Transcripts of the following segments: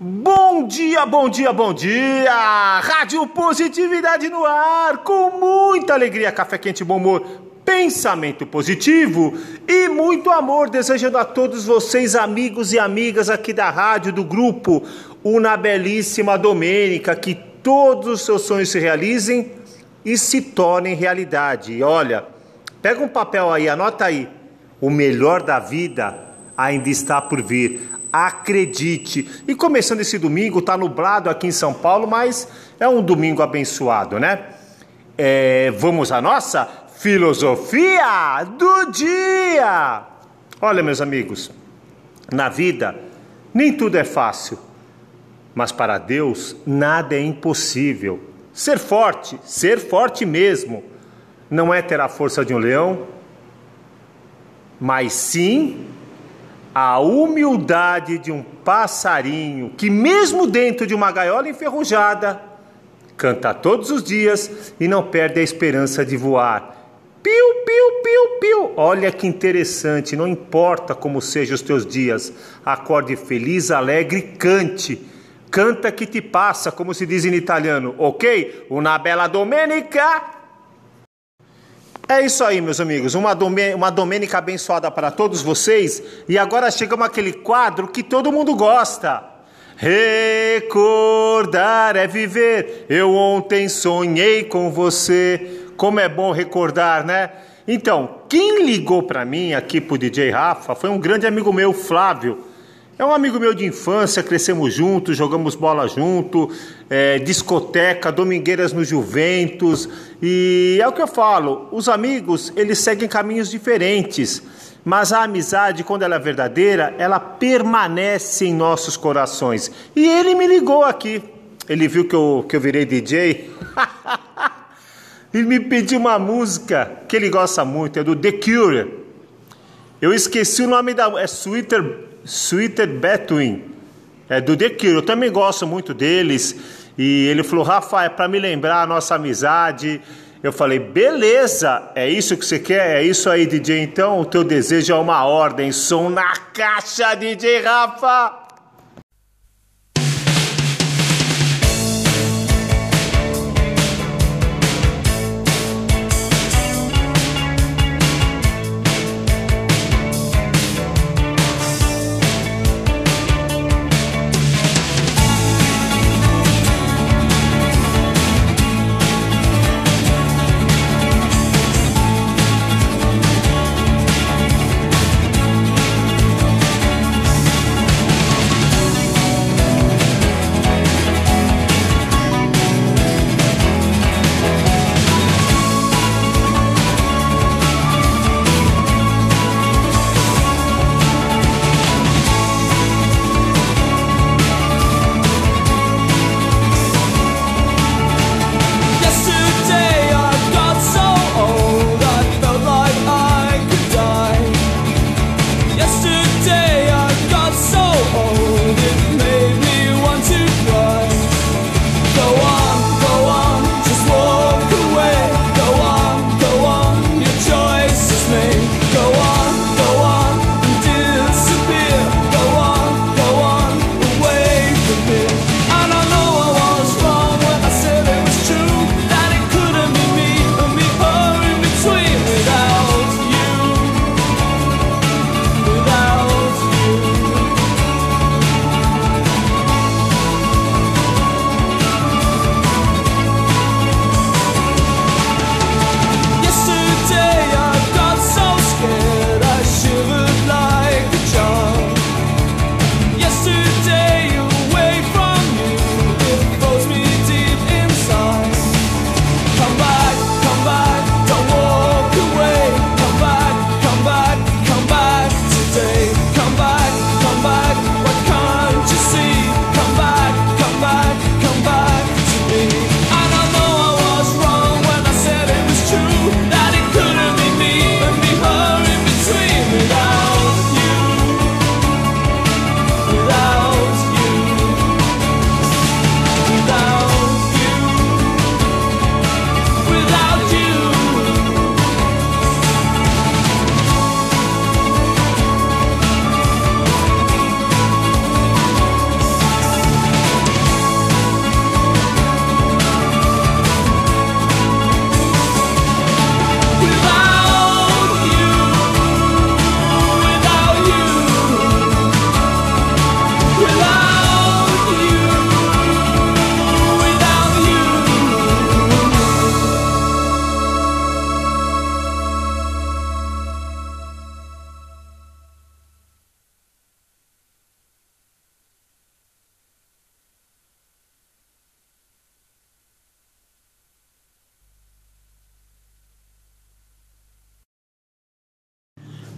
Bom dia, bom dia, bom dia! Rádio Positividade no ar, com muita alegria, café quente, bom humor, pensamento positivo e muito amor, desejando a todos vocês, amigos e amigas aqui da rádio, do grupo, uma belíssima Domênica, que todos os seus sonhos se realizem e se tornem realidade. E olha, pega um papel aí, anota aí. O melhor da vida ainda está por vir. Acredite. E começando esse domingo, tá nublado aqui em São Paulo, mas é um domingo abençoado, né? É, vamos à nossa filosofia do dia. Olha, meus amigos, na vida nem tudo é fácil, mas para Deus nada é impossível. Ser forte, ser forte mesmo, não é ter a força de um leão, mas sim a humildade de um passarinho que, mesmo dentro de uma gaiola enferrujada, canta todos os dias e não perde a esperança de voar. Piu, piu, piu, piu. Olha que interessante, não importa como sejam os teus dias, acorde feliz, alegre, cante. Canta que te passa, como se diz em italiano, ok? Una bella domenica! É isso aí, meus amigos. Uma, domê uma domênica abençoada para todos vocês. E agora chegamos àquele quadro que todo mundo gosta. Recordar é viver. Eu ontem sonhei com você. Como é bom recordar, né? Então, quem ligou para mim aqui pro DJ Rafa foi um grande amigo meu, Flávio. É um amigo meu de infância, crescemos juntos, jogamos bola junto, é, discoteca, domingueiras no Juventus. E é o que eu falo, os amigos, eles seguem caminhos diferentes. Mas a amizade, quando ela é verdadeira, ela permanece em nossos corações. E ele me ligou aqui. Ele viu que eu, que eu virei DJ. e me pediu uma música que ele gosta muito, é do The Cure. Eu esqueci o nome da. É Sweeter Sweeter Between, é do The Cure. Eu também gosto muito deles. E ele falou: Rafa, é para me lembrar a nossa amizade. Eu falei: beleza, é isso que você quer? É isso aí, DJ. Então, o teu desejo é uma ordem. Som na caixa, DJ Rafa.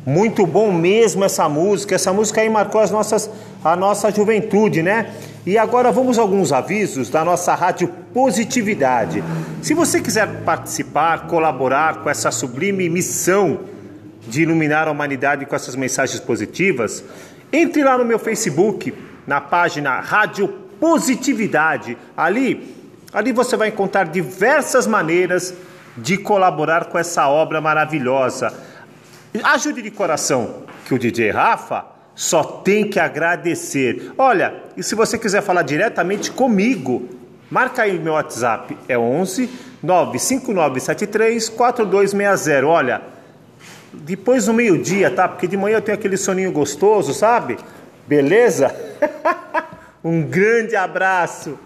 Muito bom mesmo essa música. Essa música aí marcou as nossas, a nossa juventude, né? E agora vamos a alguns avisos da nossa rádio Positividade. Se você quiser participar, colaborar com essa sublime missão de iluminar a humanidade com essas mensagens positivas, entre lá no meu Facebook, na página Rádio Positividade. Ali, ali você vai encontrar diversas maneiras de colaborar com essa obra maravilhosa Ajude de coração que o DJ Rafa só tem que agradecer. Olha, e se você quiser falar diretamente comigo, marca aí meu WhatsApp, é 11 95973 4260. Olha, depois do meio-dia, tá? Porque de manhã eu tenho aquele soninho gostoso, sabe? Beleza? um grande abraço.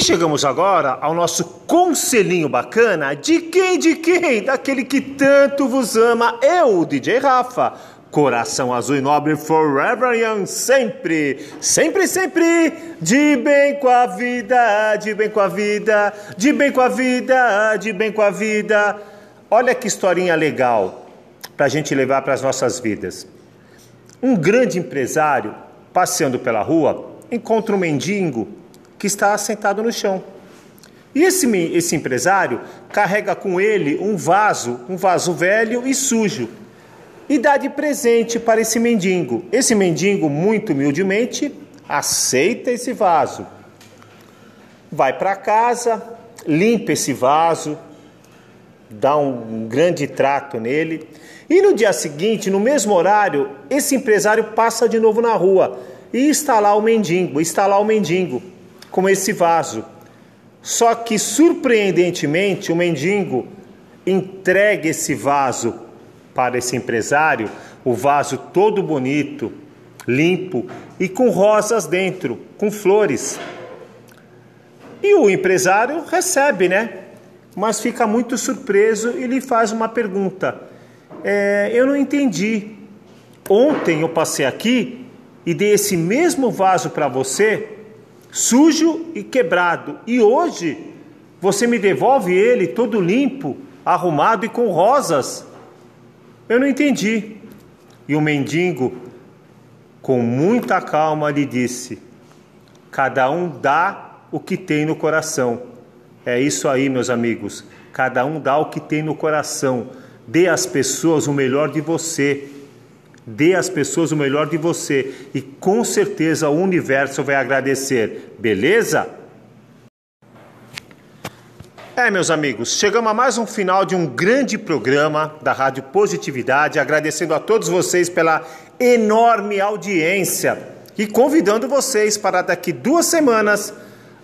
E chegamos agora ao nosso conselhinho bacana de quem, de quem? Daquele que tanto vos ama, eu, DJ Rafa. Coração azul e nobre forever young, sempre, sempre, sempre, de bem com a vida, de bem com a vida, de bem com a vida, de bem com a vida. Olha que historinha legal para a gente levar para as nossas vidas. Um grande empresário, passeando pela rua, encontra um mendigo que está sentado no chão. E esse, esse empresário carrega com ele um vaso, um vaso velho e sujo, e dá de presente para esse mendigo. Esse mendigo, muito humildemente, aceita esse vaso. Vai para casa, limpa esse vaso, dá um, grande trato nele. E no dia seguinte, no mesmo horário, esse empresário passa de novo na rua e está lá o mendigo, está lá o mendigo com esse vaso. Só que, surpreendentemente, o mendigo entrega esse vaso para esse empresário, o vaso todo bonito, limpo e com rosas dentro, com flores. E o empresário recebe, né? Mas fica muito surpreso e lhe faz uma pergunta. É, eu não entendi. Ontem eu passei aqui e dei esse mesmo vaso para você sujo e quebrado, e hoje você me devolve ele todo limpo, arrumado e com rosas. Eu não entendi. E o mendigo, com muita calma, lhe disse: Cada um dá o que tem no coração. É isso aí, meus amigos. Cada um dá o que tem no coração. Dê às pessoas o melhor de você. Dê às pessoas o melhor de você e com certeza o universo vai agradecer, beleza? É, meus amigos, chegamos a mais um final de um grande programa da Rádio Positividade, agradecendo a todos vocês pela enorme audiência e convidando vocês para daqui duas semanas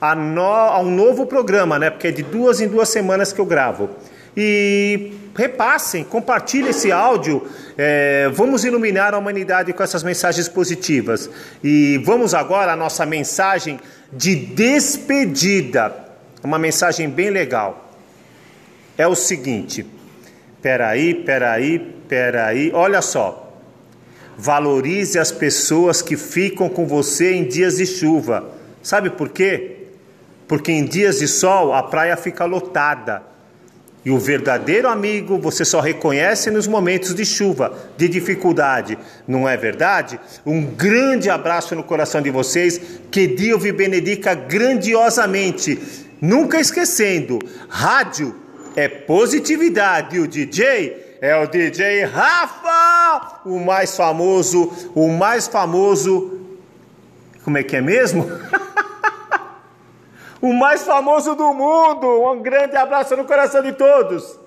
a, no, a um novo programa, né? Porque é de duas em duas semanas que eu gravo e repassem, compartilhem esse áudio. É, vamos iluminar a humanidade com essas mensagens positivas. E vamos agora à nossa mensagem de despedida. Uma mensagem bem legal. É o seguinte: peraí, peraí, peraí, olha só. Valorize as pessoas que ficam com você em dias de chuva. Sabe por quê? Porque em dias de sol a praia fica lotada e o verdadeiro amigo você só reconhece nos momentos de chuva, de dificuldade, não é verdade? Um grande abraço no coração de vocês, que Deus vos benedica grandiosamente. Nunca esquecendo, rádio é positividade, o DJ é o DJ Rafa, o mais famoso, o mais famoso. Como é que é mesmo? o mais famoso do mundo. Um grande abraço no coração de todos.